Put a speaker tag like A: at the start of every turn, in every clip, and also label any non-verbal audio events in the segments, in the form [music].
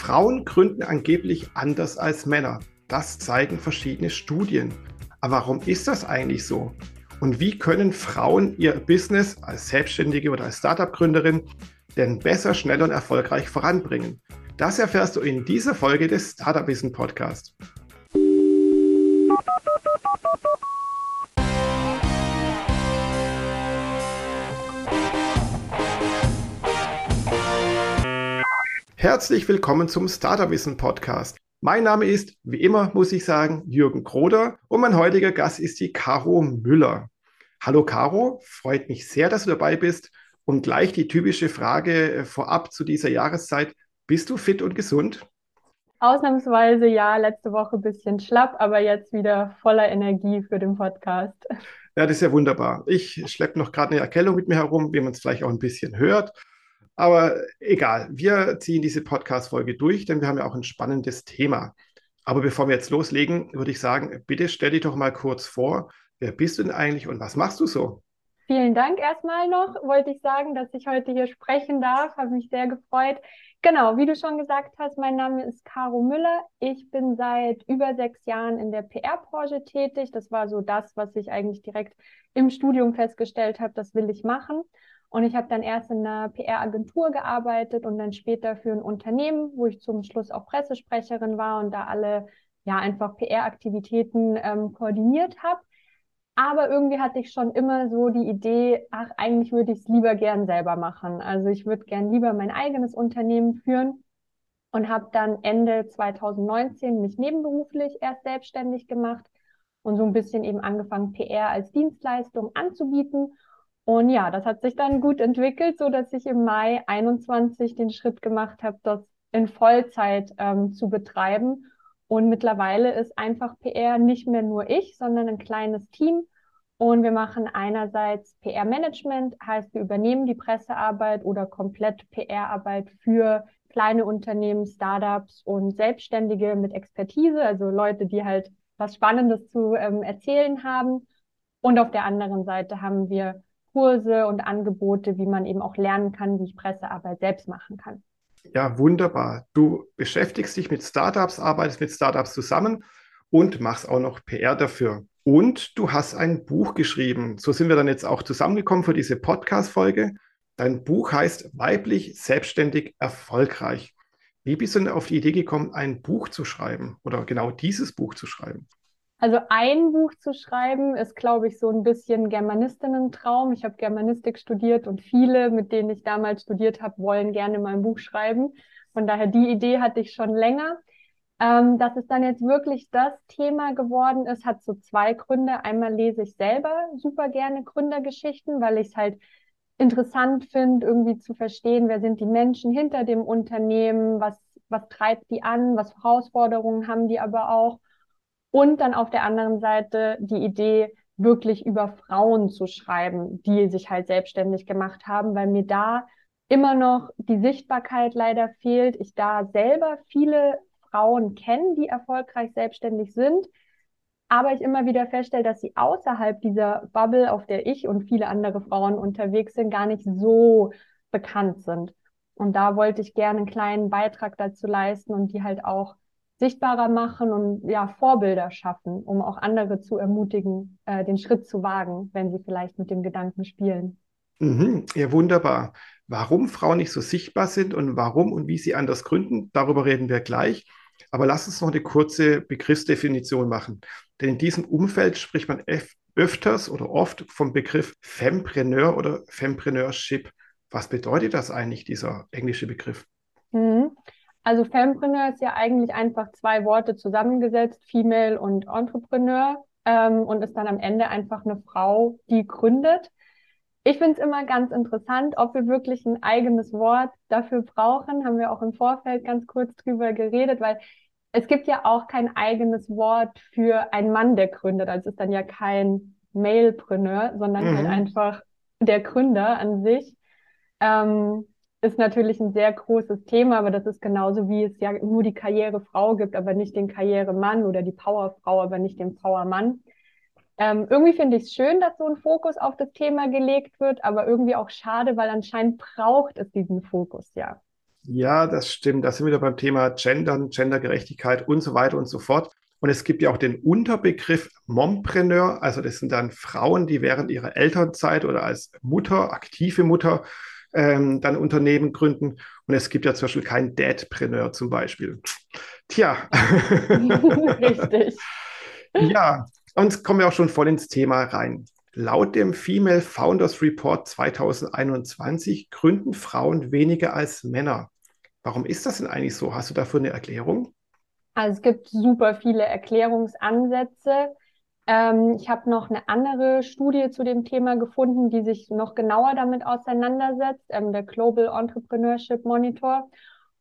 A: Frauen gründen angeblich anders als Männer. Das zeigen verschiedene Studien. Aber warum ist das eigentlich so? Und wie können Frauen ihr Business als Selbstständige oder als Startup-Gründerin denn besser, schneller und erfolgreich voranbringen? Das erfährst du in dieser Folge des Startup Wissen Podcast. Herzlich willkommen zum Startup Wissen Podcast. Mein Name ist, wie immer muss ich sagen, Jürgen Kroder und mein heutiger Gast ist die Caro Müller. Hallo Caro, freut mich sehr, dass du dabei bist. Und gleich die typische Frage äh, vorab zu dieser Jahreszeit. Bist du fit und gesund?
B: Ausnahmsweise ja, letzte Woche ein bisschen schlapp, aber jetzt wieder voller Energie für den Podcast.
A: Ja, das ist ja wunderbar. Ich schleppe noch gerade eine Erkältung mit mir herum, wie man es vielleicht auch ein bisschen hört. Aber egal, wir ziehen diese Podcast-Folge durch, denn wir haben ja auch ein spannendes Thema. Aber bevor wir jetzt loslegen, würde ich sagen, bitte stell dich doch mal kurz vor. Wer bist du denn eigentlich und was machst du so?
B: Vielen Dank erstmal noch, wollte ich sagen, dass ich heute hier sprechen darf. Habe mich sehr gefreut. Genau, wie du schon gesagt hast, mein Name ist Caro Müller. Ich bin seit über sechs Jahren in der PR-Branche tätig. Das war so das, was ich eigentlich direkt im Studium festgestellt habe, das will ich machen. Und ich habe dann erst in einer PR-Agentur gearbeitet und dann später für ein Unternehmen, wo ich zum Schluss auch Pressesprecherin war und da alle ja einfach PR-Aktivitäten ähm, koordiniert habe. Aber irgendwie hatte ich schon immer so die Idee, ach, eigentlich würde ich es lieber gern selber machen. Also ich würde gern lieber mein eigenes Unternehmen führen und habe dann Ende 2019 mich nebenberuflich erst selbstständig gemacht und so ein bisschen eben angefangen, PR als Dienstleistung anzubieten und ja, das hat sich dann gut entwickelt, so dass ich im Mai 21 den Schritt gemacht habe, das in Vollzeit ähm, zu betreiben. Und mittlerweile ist einfach PR nicht mehr nur ich, sondern ein kleines Team. Und wir machen einerseits PR-Management, heißt wir übernehmen die Pressearbeit oder komplett PR-Arbeit für kleine Unternehmen, Startups und Selbstständige mit Expertise, also Leute, die halt was Spannendes zu ähm, erzählen haben. Und auf der anderen Seite haben wir Kurse und Angebote, wie man eben auch lernen kann, wie ich Pressearbeit selbst machen kann.
A: Ja, wunderbar. Du beschäftigst dich mit Startups, arbeitest mit Startups zusammen und machst auch noch PR dafür. Und du hast ein Buch geschrieben. So sind wir dann jetzt auch zusammengekommen für diese Podcast-Folge. Dein Buch heißt Weiblich, Selbstständig, Erfolgreich. Wie bist du denn auf die Idee gekommen, ein Buch zu schreiben oder genau dieses Buch zu schreiben?
B: Also ein Buch zu schreiben ist, glaube ich, so ein bisschen Germanistinnen-Traum. Ich habe Germanistik studiert und viele, mit denen ich damals studiert habe, wollen gerne mal ein Buch schreiben. Von daher die Idee hatte ich schon länger. Ähm, dass es dann jetzt wirklich das Thema geworden ist, hat so zwei Gründe. Einmal lese ich selber super gerne Gründergeschichten, weil ich es halt interessant finde, irgendwie zu verstehen, wer sind die Menschen hinter dem Unternehmen, was, was treibt die an, was Herausforderungen haben die aber auch. Und dann auf der anderen Seite die Idee, wirklich über Frauen zu schreiben, die sich halt selbstständig gemacht haben, weil mir da immer noch die Sichtbarkeit leider fehlt. Ich da selber viele Frauen kenne, die erfolgreich selbstständig sind, aber ich immer wieder feststelle, dass sie außerhalb dieser Bubble, auf der ich und viele andere Frauen unterwegs sind, gar nicht so bekannt sind. Und da wollte ich gerne einen kleinen Beitrag dazu leisten und die halt auch sichtbarer machen und ja, Vorbilder schaffen, um auch andere zu ermutigen, äh, den Schritt zu wagen, wenn sie vielleicht mit dem Gedanken spielen.
A: Mhm, ja, wunderbar. Warum Frauen nicht so sichtbar sind und warum und wie sie anders gründen, darüber reden wir gleich. Aber lass uns noch eine kurze Begriffsdefinition machen. Denn in diesem Umfeld spricht man öfters oder oft vom Begriff Fempreneur oder Fempreneurship. Was bedeutet das eigentlich, dieser englische Begriff?
B: Mhm. Also Fempreneur ist ja eigentlich einfach zwei Worte zusammengesetzt, Female und Entrepreneur, ähm, und ist dann am Ende einfach eine Frau, die gründet. Ich finde es immer ganz interessant, ob wir wirklich ein eigenes Wort dafür brauchen. Haben wir auch im Vorfeld ganz kurz drüber geredet, weil es gibt ja auch kein eigenes Wort für einen Mann, der gründet. Also es ist dann ja kein Malepreneur, sondern halt mhm. halt einfach der Gründer an sich. Ähm, ist natürlich ein sehr großes Thema, aber das ist genauso wie es ja nur die Karrierefrau gibt, aber nicht den Karrieremann oder die Powerfrau, aber nicht den Powermann. Ähm, irgendwie finde ich es schön, dass so ein Fokus auf das Thema gelegt wird, aber irgendwie auch schade, weil anscheinend braucht es diesen Fokus ja.
A: Ja, das stimmt. Da sind wir wieder beim Thema Gendern, Gendergerechtigkeit und so weiter und so fort. Und es gibt ja auch den Unterbegriff Mompreneur. Also das sind dann Frauen, die während ihrer Elternzeit oder als Mutter, aktive Mutter, ähm, dann Unternehmen gründen. Und es gibt ja zum Beispiel keinen Dadpreneur zum Beispiel. Tja. [laughs] Richtig. [laughs] ja, und kommen wir auch schon voll ins Thema rein. Laut dem Female Founders Report 2021 gründen Frauen weniger als Männer. Warum ist das denn eigentlich so? Hast du dafür eine Erklärung?
B: Also es gibt super viele Erklärungsansätze. Ähm, ich habe noch eine andere Studie zu dem Thema gefunden, die sich noch genauer damit auseinandersetzt, ähm, der Global Entrepreneurship Monitor.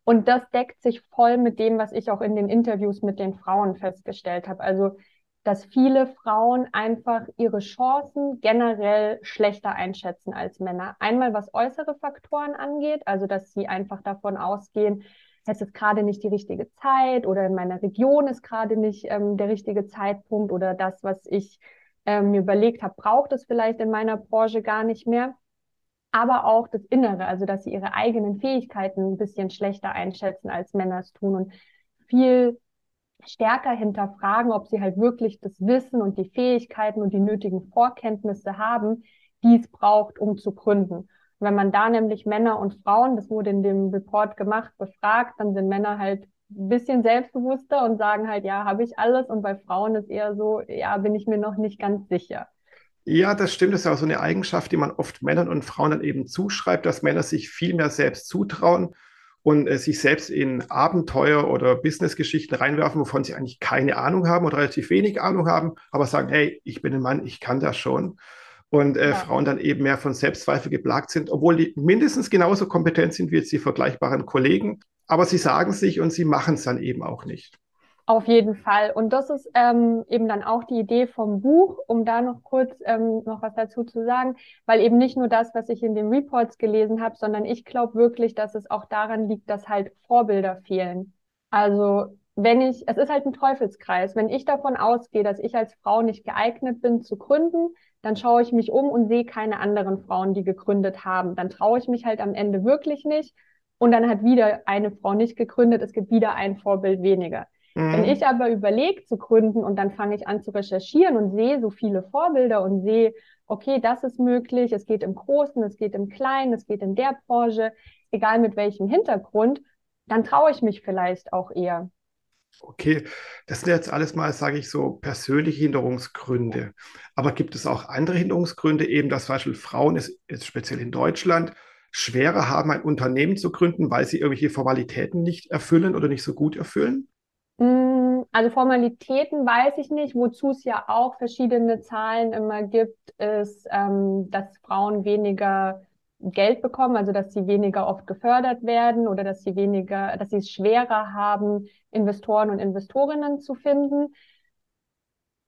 B: Und das deckt sich voll mit dem, was ich auch in den Interviews mit den Frauen festgestellt habe. Also dass viele Frauen einfach ihre Chancen generell schlechter einschätzen als Männer. Einmal was äußere Faktoren angeht, also dass sie einfach davon ausgehen, es ist gerade nicht die richtige Zeit oder in meiner Region ist gerade nicht ähm, der richtige Zeitpunkt oder das, was ich ähm, mir überlegt habe, braucht es vielleicht in meiner Branche gar nicht mehr. Aber auch das Innere, also dass sie ihre eigenen Fähigkeiten ein bisschen schlechter einschätzen als Männer es tun und viel stärker hinterfragen, ob sie halt wirklich das Wissen und die Fähigkeiten und die nötigen Vorkenntnisse haben, die es braucht, um zu gründen. Wenn man da nämlich Männer und Frauen, das wurde in dem Report gemacht, befragt, dann sind Männer halt ein bisschen selbstbewusster und sagen halt, ja, habe ich alles. Und bei Frauen ist eher so, ja, bin ich mir noch nicht ganz sicher.
A: Ja, das stimmt. Das ist ja auch so eine Eigenschaft, die man oft Männern und Frauen dann eben zuschreibt, dass Männer sich viel mehr selbst zutrauen und äh, sich selbst in Abenteuer oder Businessgeschichten reinwerfen, wovon sie eigentlich keine Ahnung haben oder relativ wenig Ahnung haben, aber sagen, hey, ich bin ein Mann, ich kann das schon. Und äh, ja. Frauen dann eben mehr von Selbstzweifel geplagt sind, obwohl die mindestens genauso kompetent sind wie jetzt die vergleichbaren Kollegen. Aber sie sagen sich und sie machen es dann eben auch nicht.
B: Auf jeden Fall. Und das ist ähm, eben dann auch die Idee vom Buch, um da noch kurz ähm, noch was dazu zu sagen, weil eben nicht nur das, was ich in den Reports gelesen habe, sondern ich glaube wirklich, dass es auch daran liegt, dass halt Vorbilder fehlen. Also wenn ich, es ist halt ein Teufelskreis. Wenn ich davon ausgehe, dass ich als Frau nicht geeignet bin zu gründen, dann schaue ich mich um und sehe keine anderen Frauen, die gegründet haben. Dann traue ich mich halt am Ende wirklich nicht. Und dann hat wieder eine Frau nicht gegründet. Es gibt wieder ein Vorbild weniger. Mhm. Wenn ich aber überlege zu gründen und dann fange ich an zu recherchieren und sehe so viele Vorbilder und sehe, okay, das ist möglich, es geht im Großen, es geht im Kleinen, es geht in der Branche, egal mit welchem Hintergrund, dann traue ich mich vielleicht auch eher.
A: Okay, das sind jetzt alles mal, sage ich so, persönliche Hinderungsgründe. Aber gibt es auch andere Hinderungsgründe, eben dass zum Beispiel Frauen, ist, jetzt speziell in Deutschland, schwerer haben, ein Unternehmen zu gründen, weil sie irgendwelche Formalitäten nicht erfüllen oder nicht so gut erfüllen?
B: Mm, also Formalitäten weiß ich nicht. Wozu es ja auch verschiedene Zahlen immer gibt, ist, ähm, dass Frauen weniger Geld bekommen, also dass sie weniger oft gefördert werden oder dass sie weniger, dass sie es schwerer haben, Investoren und Investorinnen zu finden.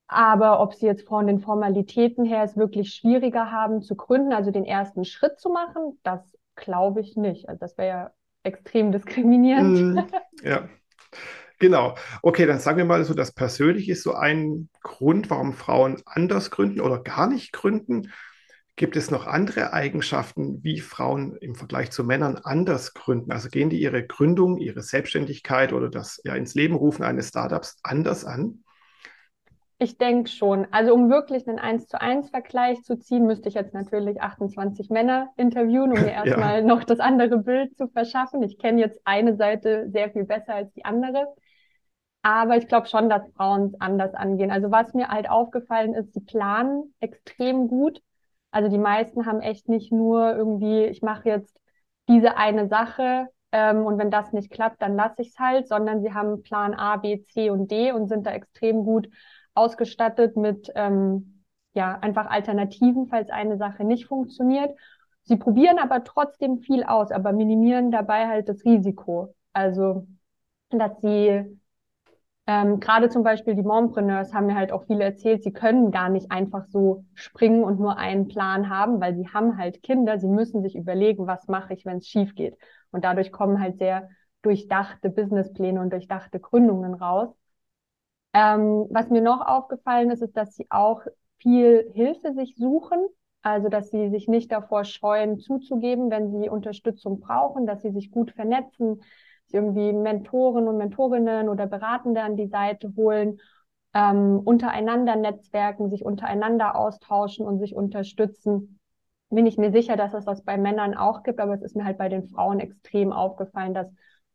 B: Aber ob sie jetzt von den Formalitäten her es wirklich schwieriger haben zu gründen, also den ersten Schritt zu machen, das glaube ich nicht. Also das wäre ja extrem diskriminierend. Mm,
A: ja. Genau. Okay, dann sagen wir mal so, das Persönliche ist so ein Grund, warum Frauen anders gründen oder gar nicht gründen. Gibt es noch andere Eigenschaften, wie Frauen im Vergleich zu Männern anders gründen? Also gehen die ihre Gründung, ihre Selbstständigkeit oder das ja ins Leben rufen eines Startups anders an?
B: Ich denke schon. Also um wirklich einen 1 zu 1 Vergleich zu ziehen, müsste ich jetzt natürlich 28 Männer interviewen, um mir [laughs] erstmal ja. noch das andere Bild zu verschaffen. Ich kenne jetzt eine Seite sehr viel besser als die andere. Aber ich glaube schon, dass Frauen es anders angehen. Also was mir halt aufgefallen ist, sie planen extrem gut. Also die meisten haben echt nicht nur irgendwie, ich mache jetzt diese eine Sache ähm, und wenn das nicht klappt, dann lasse ich es halt, sondern sie haben Plan A, B, C und D und sind da extrem gut ausgestattet mit ähm, ja einfach Alternativen, falls eine Sache nicht funktioniert. Sie probieren aber trotzdem viel aus, aber minimieren dabei halt das Risiko. Also dass sie ähm, Gerade zum Beispiel die Mompreneurs haben mir halt auch viele erzählt, sie können gar nicht einfach so springen und nur einen Plan haben, weil sie haben halt Kinder, sie müssen sich überlegen, was mache ich, wenn es schief geht. Und dadurch kommen halt sehr durchdachte Businesspläne und durchdachte Gründungen raus. Ähm, was mir noch aufgefallen ist, ist, dass sie auch viel Hilfe sich suchen. Also, dass sie sich nicht davor scheuen, zuzugeben, wenn sie Unterstützung brauchen, dass sie sich gut vernetzen, irgendwie Mentoren und Mentorinnen oder Beratende an die Seite holen, ähm, untereinander netzwerken, sich untereinander austauschen und sich unterstützen. Bin ich mir sicher, dass es das bei Männern auch gibt, aber es ist mir halt bei den Frauen extrem aufgefallen, dass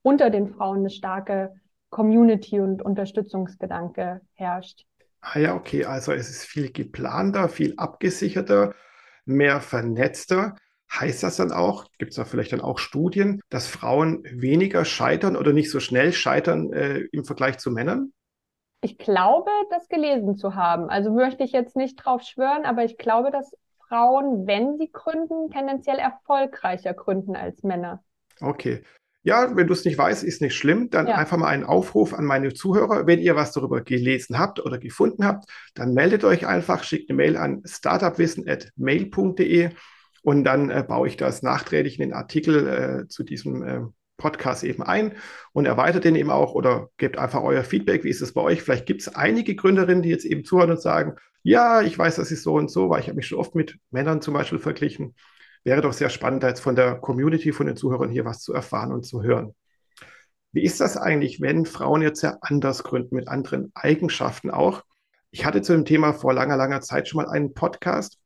B: unter den Frauen eine starke Community und Unterstützungsgedanke herrscht.
A: Ah ja, okay, also es ist viel geplanter, viel abgesicherter mehr vernetzter. Heißt das dann auch, gibt es da vielleicht dann auch Studien, dass Frauen weniger scheitern oder nicht so schnell scheitern äh, im Vergleich zu Männern?
B: Ich glaube, das gelesen zu haben. Also möchte ich jetzt nicht drauf schwören, aber ich glaube, dass Frauen, wenn sie gründen, tendenziell erfolgreicher gründen als Männer.
A: Okay. Ja, wenn du es nicht weißt, ist nicht schlimm. Dann ja. einfach mal einen Aufruf an meine Zuhörer. Wenn ihr was darüber gelesen habt oder gefunden habt, dann meldet euch einfach, schickt eine Mail an startupwissen.mail.de und dann äh, baue ich das nachträglich in den Artikel äh, zu diesem äh, Podcast eben ein und erweitert den eben auch oder gebt einfach euer Feedback. Wie ist es bei euch? Vielleicht gibt es einige Gründerinnen, die jetzt eben zuhören und sagen, ja, ich weiß, das ist so und so, weil ich habe mich schon oft mit Männern zum Beispiel verglichen wäre doch sehr spannend, jetzt von der Community, von den Zuhörern hier was zu erfahren und zu hören. Wie ist das eigentlich, wenn Frauen jetzt sehr anders gründen, mit anderen Eigenschaften auch? Ich hatte zu dem Thema vor langer, langer Zeit schon mal einen Podcast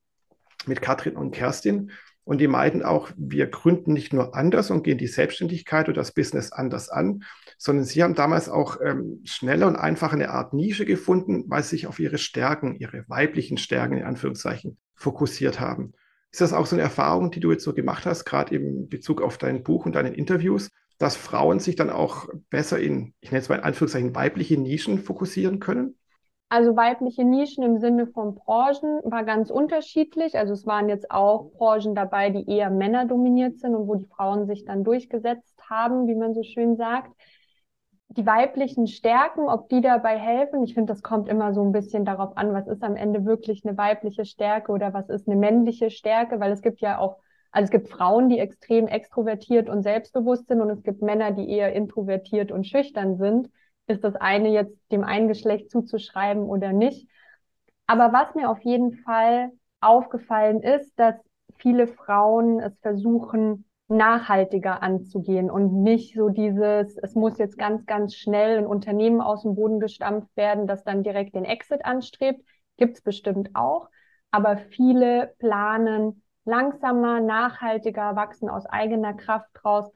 A: mit Katrin und Kerstin und die meinten auch, wir gründen nicht nur anders und gehen die Selbstständigkeit oder das Business anders an, sondern sie haben damals auch ähm, schneller und einfacher eine Art Nische gefunden, weil sie sich auf ihre Stärken, ihre weiblichen Stärken in Anführungszeichen fokussiert haben. Ist das auch so eine Erfahrung, die du jetzt so gemacht hast, gerade im Bezug auf dein Buch und deine Interviews, dass Frauen sich dann auch besser in, ich nenne es mal in Anführungszeichen, weibliche Nischen fokussieren können?
B: Also weibliche Nischen im Sinne von Branchen war ganz unterschiedlich. Also es waren jetzt auch Branchen dabei, die eher männerdominiert sind und wo die Frauen sich dann durchgesetzt haben, wie man so schön sagt die weiblichen Stärken, ob die dabei helfen. Ich finde, das kommt immer so ein bisschen darauf an, was ist am Ende wirklich eine weibliche Stärke oder was ist eine männliche Stärke, weil es gibt ja auch, also es gibt Frauen, die extrem extrovertiert und selbstbewusst sind und es gibt Männer, die eher introvertiert und schüchtern sind. Ist das eine jetzt dem einen Geschlecht zuzuschreiben oder nicht? Aber was mir auf jeden Fall aufgefallen ist, dass viele Frauen es versuchen, nachhaltiger anzugehen und nicht so dieses, es muss jetzt ganz, ganz schnell ein Unternehmen aus dem Boden gestampft werden, das dann direkt den Exit anstrebt. Gibt's bestimmt auch. Aber viele planen langsamer, nachhaltiger, wachsen aus eigener Kraft raus.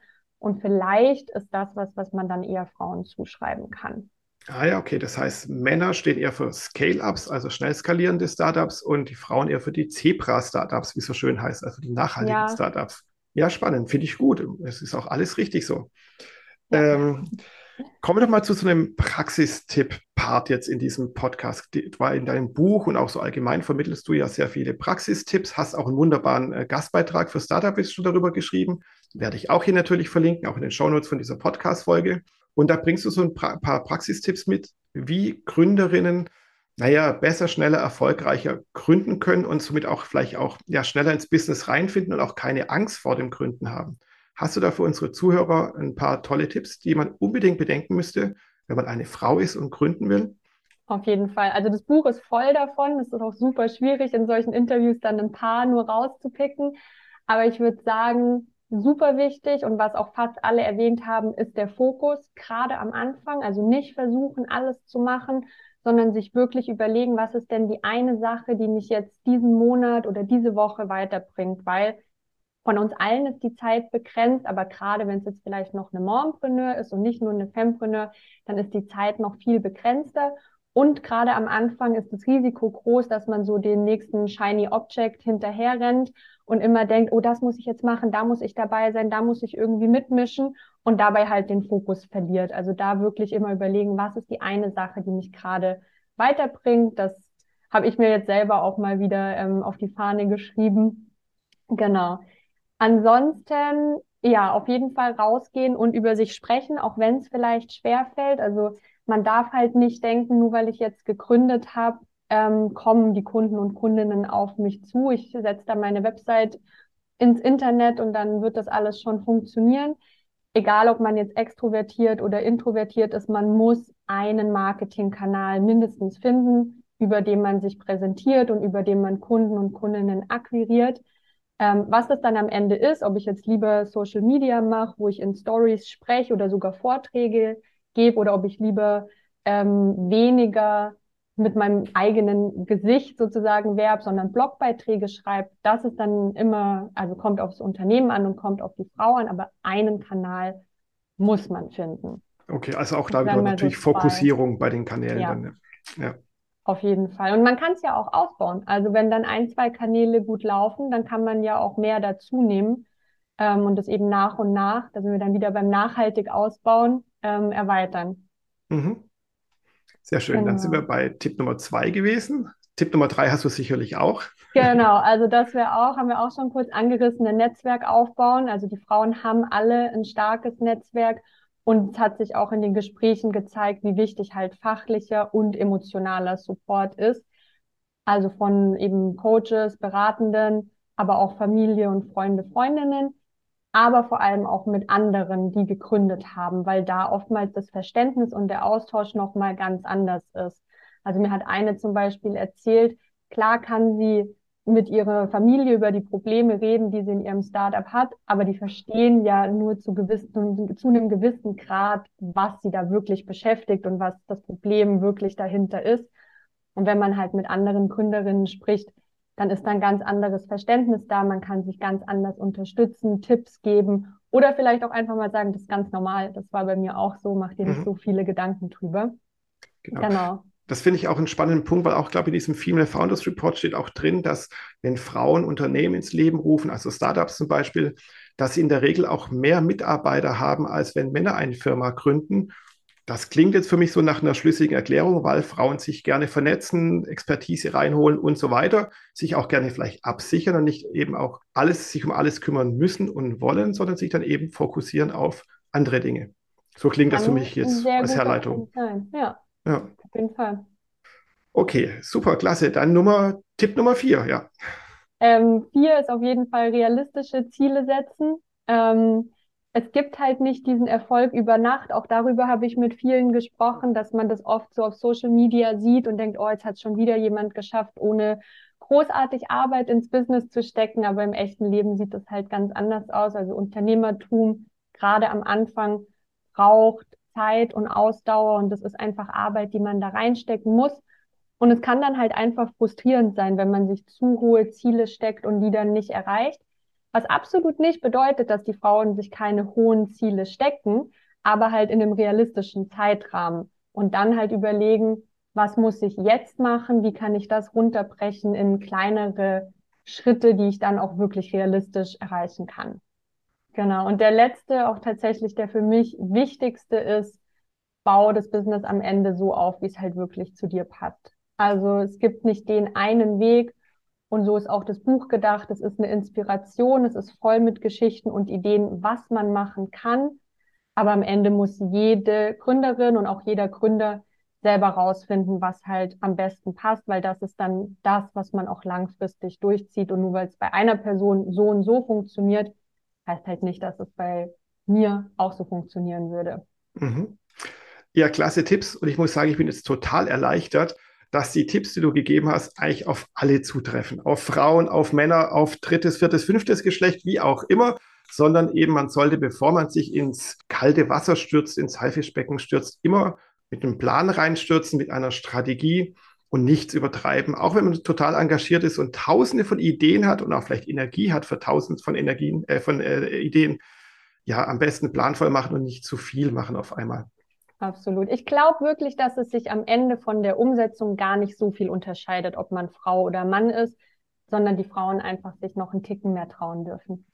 B: Und vielleicht ist das was, was man dann eher Frauen zuschreiben kann.
A: Ah ja, okay. Das heißt, Männer stehen eher für Scale-Ups, also schnell skalierende Startups, und die Frauen eher für die Zebra-Startups, wie es so schön heißt, also die nachhaltigen ja. Startups. Ja, spannend, finde ich gut. Es ist auch alles richtig so. Ja. Ähm, kommen wir doch mal zu so einem Praxistipp-Part jetzt in diesem Podcast. Weil in deinem Buch und auch so allgemein vermittelst du ja sehr viele Praxistipps, hast auch einen wunderbaren äh, Gastbeitrag für Startup schon darüber geschrieben. Werde ich auch hier natürlich verlinken, auch in den Shownotes von dieser Podcast-Folge. Und da bringst du so ein paar Praxistipps mit, wie Gründerinnen naja, besser, schneller, erfolgreicher gründen können und somit auch vielleicht auch ja, schneller ins Business reinfinden und auch keine Angst vor dem Gründen haben. Hast du da für unsere Zuhörer ein paar tolle Tipps, die man unbedingt bedenken müsste, wenn man eine Frau ist und gründen will?
B: Auf jeden Fall. Also das Buch ist voll davon. Es ist auch super schwierig, in solchen Interviews dann ein paar nur rauszupicken. Aber ich würde sagen, super wichtig und was auch fast alle erwähnt haben, ist der Fokus, gerade am Anfang. Also nicht versuchen, alles zu machen, sondern sich wirklich überlegen, was ist denn die eine Sache, die mich jetzt diesen Monat oder diese Woche weiterbringt, weil von uns allen ist die Zeit begrenzt, aber gerade wenn es jetzt vielleicht noch eine Mompreneur ist und nicht nur eine Fempreneur, dann ist die Zeit noch viel begrenzter. Und gerade am Anfang ist das Risiko groß, dass man so den nächsten Shiny Object hinterher rennt und immer denkt, oh, das muss ich jetzt machen, da muss ich dabei sein, da muss ich irgendwie mitmischen und dabei halt den Fokus verliert. Also da wirklich immer überlegen, was ist die eine Sache, die mich gerade weiterbringt. Das habe ich mir jetzt selber auch mal wieder ähm, auf die Fahne geschrieben. Genau. Ansonsten, ja, auf jeden Fall rausgehen und über sich sprechen, auch wenn es vielleicht schwer fällt. Also man darf halt nicht denken, nur weil ich jetzt gegründet habe, ähm, kommen die Kunden und Kundinnen auf mich zu. Ich setze da meine Website ins Internet und dann wird das alles schon funktionieren egal ob man jetzt extrovertiert oder introvertiert ist, man muss einen Marketingkanal mindestens finden, über den man sich präsentiert und über den man Kunden und Kundinnen akquiriert. Ähm, was das dann am Ende ist, ob ich jetzt lieber Social Media mache, wo ich in Stories spreche oder sogar Vorträge gebe oder ob ich lieber ähm, weniger mit meinem eigenen Gesicht sozusagen werb, sondern Blogbeiträge schreibe, das ist dann immer, also kommt aufs Unternehmen an und kommt auf die Frau an, aber einen Kanal muss man finden.
A: Okay, also auch da wieder natürlich so Fokussierung bei den Kanälen. Ja. Dann,
B: ja. Auf jeden Fall. Und man kann es ja auch ausbauen. Also wenn dann ein, zwei Kanäle gut laufen, dann kann man ja auch mehr dazu nehmen ähm, und das eben nach und nach, da sind wir dann wieder beim nachhaltig ausbauen, ähm, erweitern.
A: Mhm. Sehr schön. Genau. Dann sind wir genau. bei Tipp Nummer zwei gewesen. Tipp Nummer drei hast du sicherlich auch.
B: Genau, also das wäre auch, haben wir auch schon kurz angerissen, ein Netzwerk aufbauen. Also die Frauen haben alle ein starkes Netzwerk und es hat sich auch in den Gesprächen gezeigt, wie wichtig halt fachlicher und emotionaler Support ist. Also von eben Coaches, Beratenden, aber auch Familie und Freunde, Freundinnen aber vor allem auch mit anderen, die gegründet haben, weil da oftmals das Verständnis und der Austausch nochmal ganz anders ist. Also mir hat eine zum Beispiel erzählt, klar kann sie mit ihrer Familie über die Probleme reden, die sie in ihrem Startup hat, aber die verstehen ja nur zu, gewissen, zu einem gewissen Grad, was sie da wirklich beschäftigt und was das Problem wirklich dahinter ist. Und wenn man halt mit anderen Gründerinnen spricht, dann ist da ein ganz anderes Verständnis da. Man kann sich ganz anders unterstützen, Tipps geben oder vielleicht auch einfach mal sagen, das ist ganz normal. Das war bei mir auch so, mach dir nicht mhm. so viele Gedanken drüber.
A: Genau. genau. Das finde ich auch einen spannenden Punkt, weil auch, glaube ich, in diesem Female Founders Report steht auch drin, dass wenn Frauen Unternehmen ins Leben rufen, also Startups zum Beispiel, dass sie in der Regel auch mehr Mitarbeiter haben, als wenn Männer eine Firma gründen das klingt jetzt für mich so nach einer schlüssigen Erklärung, weil Frauen sich gerne vernetzen, Expertise reinholen und so weiter, sich auch gerne vielleicht absichern und nicht eben auch alles, sich um alles kümmern müssen und wollen, sondern sich dann eben fokussieren auf andere Dinge. So klingt das für mich jetzt als Herleitung.
B: Ja, ja, auf jeden Fall.
A: Okay, super, klasse. Dann Nummer, Tipp Nummer vier, ja.
B: Ähm, vier ist auf jeden Fall realistische Ziele setzen. Ähm, es gibt halt nicht diesen Erfolg über Nacht. Auch darüber habe ich mit vielen gesprochen, dass man das oft so auf Social Media sieht und denkt, oh, jetzt hat schon wieder jemand geschafft, ohne großartig Arbeit ins Business zu stecken. Aber im echten Leben sieht das halt ganz anders aus. Also Unternehmertum gerade am Anfang braucht Zeit und Ausdauer und das ist einfach Arbeit, die man da reinstecken muss. Und es kann dann halt einfach frustrierend sein, wenn man sich zu hohe Ziele steckt und die dann nicht erreicht. Was absolut nicht bedeutet, dass die Frauen sich keine hohen Ziele stecken, aber halt in einem realistischen Zeitrahmen und dann halt überlegen, was muss ich jetzt machen, wie kann ich das runterbrechen in kleinere Schritte, die ich dann auch wirklich realistisch erreichen kann. Genau. Und der letzte, auch tatsächlich der für mich wichtigste ist, bau das Business am Ende so auf, wie es halt wirklich zu dir passt. Also es gibt nicht den einen Weg, und so ist auch das Buch gedacht. Es ist eine Inspiration, es ist voll mit Geschichten und Ideen, was man machen kann. Aber am Ende muss jede Gründerin und auch jeder Gründer selber rausfinden, was halt am besten passt, weil das ist dann das, was man auch langfristig durchzieht. Und nur weil es bei einer Person so und so funktioniert, heißt halt nicht, dass es bei mir auch so funktionieren würde.
A: Mhm. Ja, klasse Tipps. Und ich muss sagen, ich bin jetzt total erleichtert, dass die Tipps, die du gegeben hast, eigentlich auf alle zutreffen. Auf Frauen, auf Männer, auf drittes, viertes, fünftes Geschlecht, wie auch immer, sondern eben man sollte, bevor man sich ins kalte Wasser stürzt, ins Haifischbecken stürzt, immer mit einem Plan reinstürzen, mit einer Strategie und nichts übertreiben. Auch wenn man total engagiert ist und tausende von Ideen hat und auch vielleicht Energie hat für tausende von Energien, äh, von äh, Ideen, ja, am besten planvoll machen und nicht zu viel machen auf einmal.
B: Absolut. Ich glaube wirklich, dass es sich am Ende von der Umsetzung gar nicht so viel unterscheidet, ob man Frau oder Mann ist, sondern die Frauen einfach sich noch einen Ticken mehr trauen dürfen.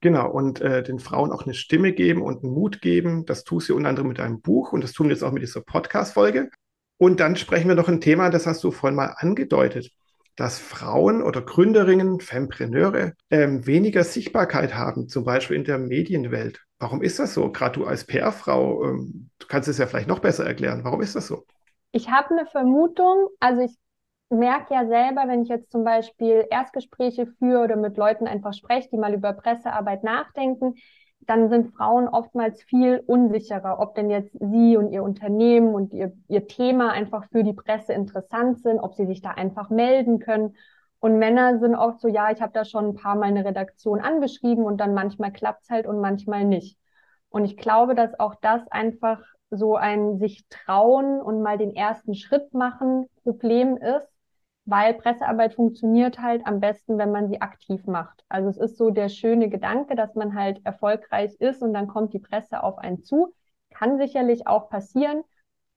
A: Genau, und äh, den Frauen auch eine Stimme geben und einen Mut geben. Das tust du unter anderem mit deinem Buch und das tun wir jetzt auch mit dieser Podcast-Folge. Und dann sprechen wir noch ein Thema, das hast du vorhin mal angedeutet, dass Frauen oder Gründerinnen, Fempreneure ähm, weniger Sichtbarkeit haben, zum Beispiel in der Medienwelt. Warum ist das so? Gerade du als PR-Frau, ähm, kannst es ja vielleicht noch besser erklären. Warum ist das so?
B: Ich habe eine Vermutung. Also ich merke ja selber, wenn ich jetzt zum Beispiel Erstgespräche führe oder mit Leuten einfach spreche, die mal über Pressearbeit nachdenken, dann sind Frauen oftmals viel unsicherer, ob denn jetzt sie und ihr Unternehmen und ihr, ihr Thema einfach für die Presse interessant sind, ob sie sich da einfach melden können. Und Männer sind oft so, ja, ich habe da schon ein paar Mal eine Redaktion angeschrieben und dann manchmal klappt's halt und manchmal nicht. Und ich glaube, dass auch das einfach so ein sich trauen und mal den ersten Schritt machen Problem ist, weil Pressearbeit funktioniert halt am besten, wenn man sie aktiv macht. Also es ist so der schöne Gedanke, dass man halt erfolgreich ist und dann kommt die Presse auf einen zu. Kann sicherlich auch passieren,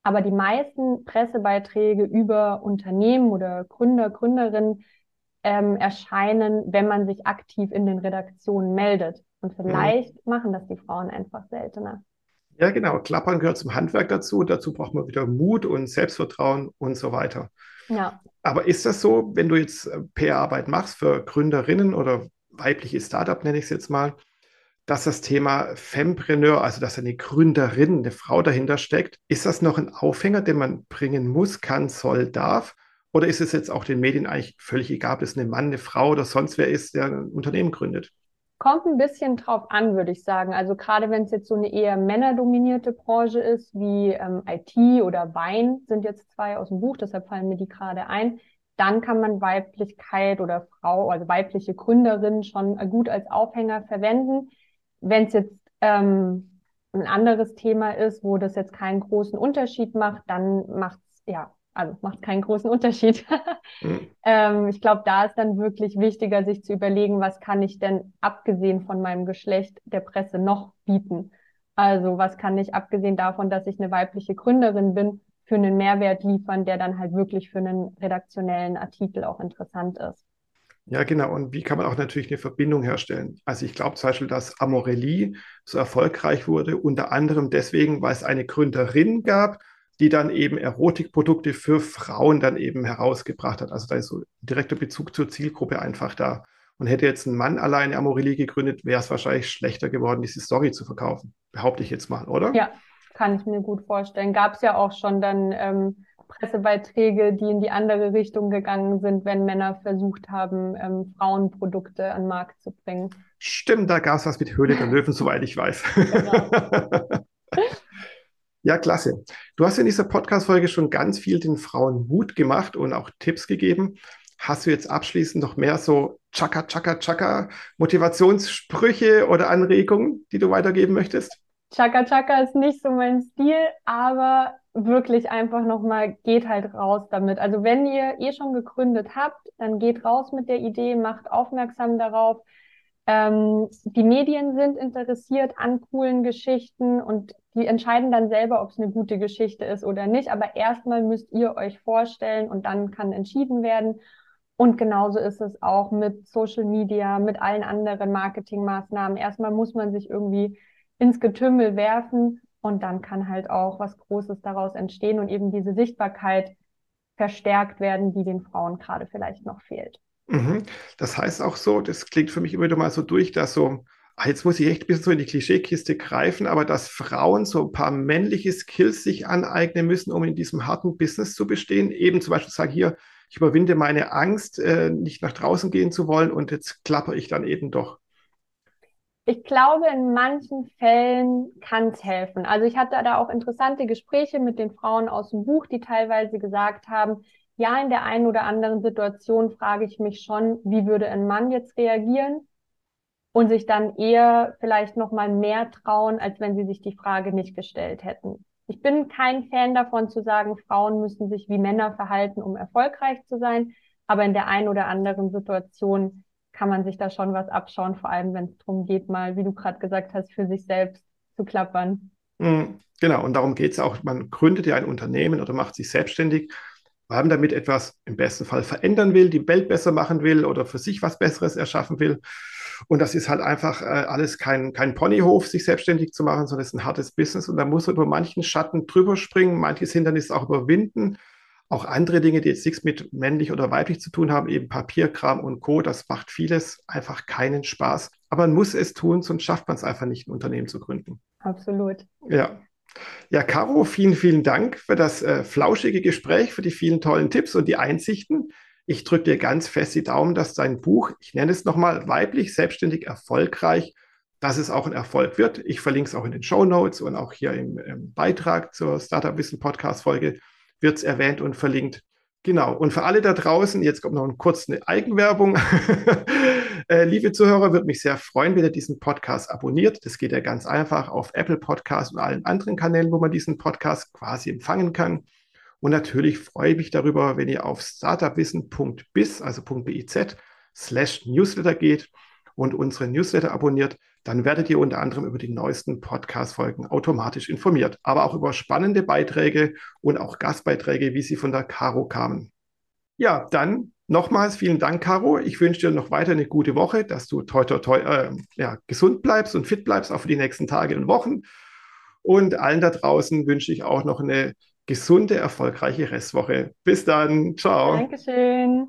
B: aber die meisten Pressebeiträge über Unternehmen oder Gründer, Gründerinnen ähm, erscheinen, wenn man sich aktiv in den Redaktionen meldet. Und vielleicht mhm. machen das die Frauen einfach seltener.
A: Ja, genau. Klappern gehört zum Handwerk dazu. Dazu braucht man wieder Mut und Selbstvertrauen und so weiter. Ja. Aber ist das so, wenn du jetzt äh, PR-Arbeit machst für Gründerinnen oder weibliche Startup, nenne ich es jetzt mal, dass das Thema Fempreneur, also dass eine Gründerin, eine Frau dahinter steckt, ist das noch ein Aufhänger, den man bringen muss, kann, soll, darf? Oder ist es jetzt auch den Medien eigentlich völlig egal, ob es ein Mann, eine Frau oder sonst wer ist, der ein Unternehmen gründet?
B: Kommt ein bisschen drauf an, würde ich sagen. Also gerade wenn es jetzt so eine eher männerdominierte Branche ist, wie ähm, IT oder Wein, sind jetzt zwei aus dem Buch, deshalb fallen mir die gerade ein, dann kann man Weiblichkeit oder Frau, also weibliche Gründerin schon gut als Aufhänger verwenden. Wenn es jetzt ähm, ein anderes Thema ist, wo das jetzt keinen großen Unterschied macht, dann macht es ja also macht keinen großen Unterschied. mhm. [laughs] ähm, ich glaube, da ist dann wirklich wichtiger, sich zu überlegen, was kann ich denn abgesehen von meinem Geschlecht der Presse noch bieten? Also was kann ich abgesehen davon, dass ich eine weibliche Gründerin bin, für einen Mehrwert liefern, der dann halt wirklich für einen redaktionellen Artikel auch interessant ist.
A: Ja, genau. Und wie kann man auch natürlich eine Verbindung herstellen? Also ich glaube zum Beispiel, dass Amorelli so erfolgreich wurde, unter anderem deswegen, weil es eine Gründerin gab, die dann eben Erotikprodukte für Frauen dann eben herausgebracht hat. Also da ist so ein direkter Bezug zur Zielgruppe einfach da. Und hätte jetzt ein Mann alleine Amorelie gegründet, wäre es wahrscheinlich schlechter geworden, diese Story zu verkaufen. Behaupte ich jetzt mal, oder?
B: Ja, kann ich mir gut vorstellen. Gab es ja auch schon dann ähm, Pressebeiträge, die in die andere Richtung gegangen sind, wenn Männer versucht haben, ähm, Frauenprodukte an den Markt zu bringen.
A: Stimmt, da gab es was mit Höhle der Löwen, soweit ich weiß. Genau. [laughs] Ja, klasse. Du hast in dieser Podcast-Folge schon ganz viel den Frauen Mut gemacht und auch Tipps gegeben. Hast du jetzt abschließend noch mehr so Chaka, Chaka, Chaka Motivationssprüche oder Anregungen, die du weitergeben möchtest?
B: Chaka, Chaka ist nicht so mein Stil, aber wirklich einfach nochmal, geht halt raus damit. Also wenn ihr eh schon gegründet habt, dann geht raus mit der Idee, macht aufmerksam darauf. Ähm, die Medien sind interessiert an coolen Geschichten und die entscheiden dann selber, ob es eine gute Geschichte ist oder nicht. Aber erstmal müsst ihr euch vorstellen und dann kann entschieden werden. Und genauso ist es auch mit Social Media, mit allen anderen Marketingmaßnahmen. Erstmal muss man sich irgendwie ins Getümmel werfen und dann kann halt auch was Großes daraus entstehen und eben diese Sichtbarkeit verstärkt werden, die den Frauen gerade vielleicht noch fehlt.
A: Mhm. Das heißt auch so, das klingt für mich immer wieder mal so durch, dass so Ah, jetzt muss ich echt ein bisschen so in die Klischeekiste greifen, aber dass Frauen so ein paar männliche Skills sich aneignen müssen, um in diesem harten Business zu bestehen. Eben zum Beispiel sagen, hier, ich überwinde meine Angst, äh, nicht nach draußen gehen zu wollen und jetzt klapper ich dann eben doch.
B: Ich glaube, in manchen Fällen kann es helfen. Also ich hatte da auch interessante Gespräche mit den Frauen aus dem Buch, die teilweise gesagt haben, ja, in der einen oder anderen Situation frage ich mich schon, wie würde ein Mann jetzt reagieren? und sich dann eher vielleicht noch mal mehr trauen, als wenn sie sich die Frage nicht gestellt hätten. Ich bin kein Fan davon zu sagen, Frauen müssen sich wie Männer verhalten, um erfolgreich zu sein. Aber in der einen oder anderen Situation kann man sich da schon was abschauen, vor allem wenn es darum geht, mal, wie du gerade gesagt hast, für sich selbst zu klappern.
A: Mhm, genau, und darum geht es auch. Man gründet ja ein Unternehmen oder macht sich selbstständig, weil man damit etwas im besten Fall verändern will, die Welt besser machen will oder für sich was Besseres erschaffen will. Und das ist halt einfach äh, alles kein, kein Ponyhof, sich selbstständig zu machen, sondern es ist ein hartes Business. Und da muss man über manchen Schatten drüber springen, manches Hindernis auch überwinden. Auch andere Dinge, die jetzt nichts mit männlich oder weiblich zu tun haben, eben Papierkram und Co., das macht vieles einfach keinen Spaß. Aber man muss es tun, sonst schafft man es einfach nicht, ein Unternehmen zu gründen.
B: Absolut.
A: Ja. Ja, Caro, vielen, vielen Dank für das äh, flauschige Gespräch, für die vielen tollen Tipps und die Einsichten. Ich drücke dir ganz fest die Daumen, dass dein Buch, ich nenne es nochmal, weiblich, selbstständig, erfolgreich, dass es auch ein Erfolg wird. Ich verlinke es auch in den Show Notes und auch hier im, im Beitrag zur Startup Wissen Podcast Folge wird es erwähnt und verlinkt. Genau. Und für alle da draußen, jetzt kommt noch ein kurz eine Eigenwerbung. [laughs] äh, liebe Zuhörer, würde mich sehr freuen, wenn ihr diesen Podcast abonniert. Das geht ja ganz einfach auf Apple Podcasts und allen anderen Kanälen, wo man diesen Podcast quasi empfangen kann. Und natürlich freue ich mich darüber, wenn ihr auf startupwissen.biz, also .biz, slash Newsletter geht und unsere Newsletter abonniert dann werdet ihr unter anderem über die neuesten Podcast-Folgen automatisch informiert, aber auch über spannende Beiträge und auch Gastbeiträge, wie sie von der Caro kamen. Ja, dann nochmals vielen Dank, Caro. Ich wünsche dir noch weiter eine gute Woche, dass du toi, toi, toi, äh, ja, gesund bleibst und fit bleibst, auch für die nächsten Tage und Wochen. Und allen da draußen wünsche ich auch noch eine gesunde, erfolgreiche Restwoche. Bis dann. Ciao.
B: Dankeschön.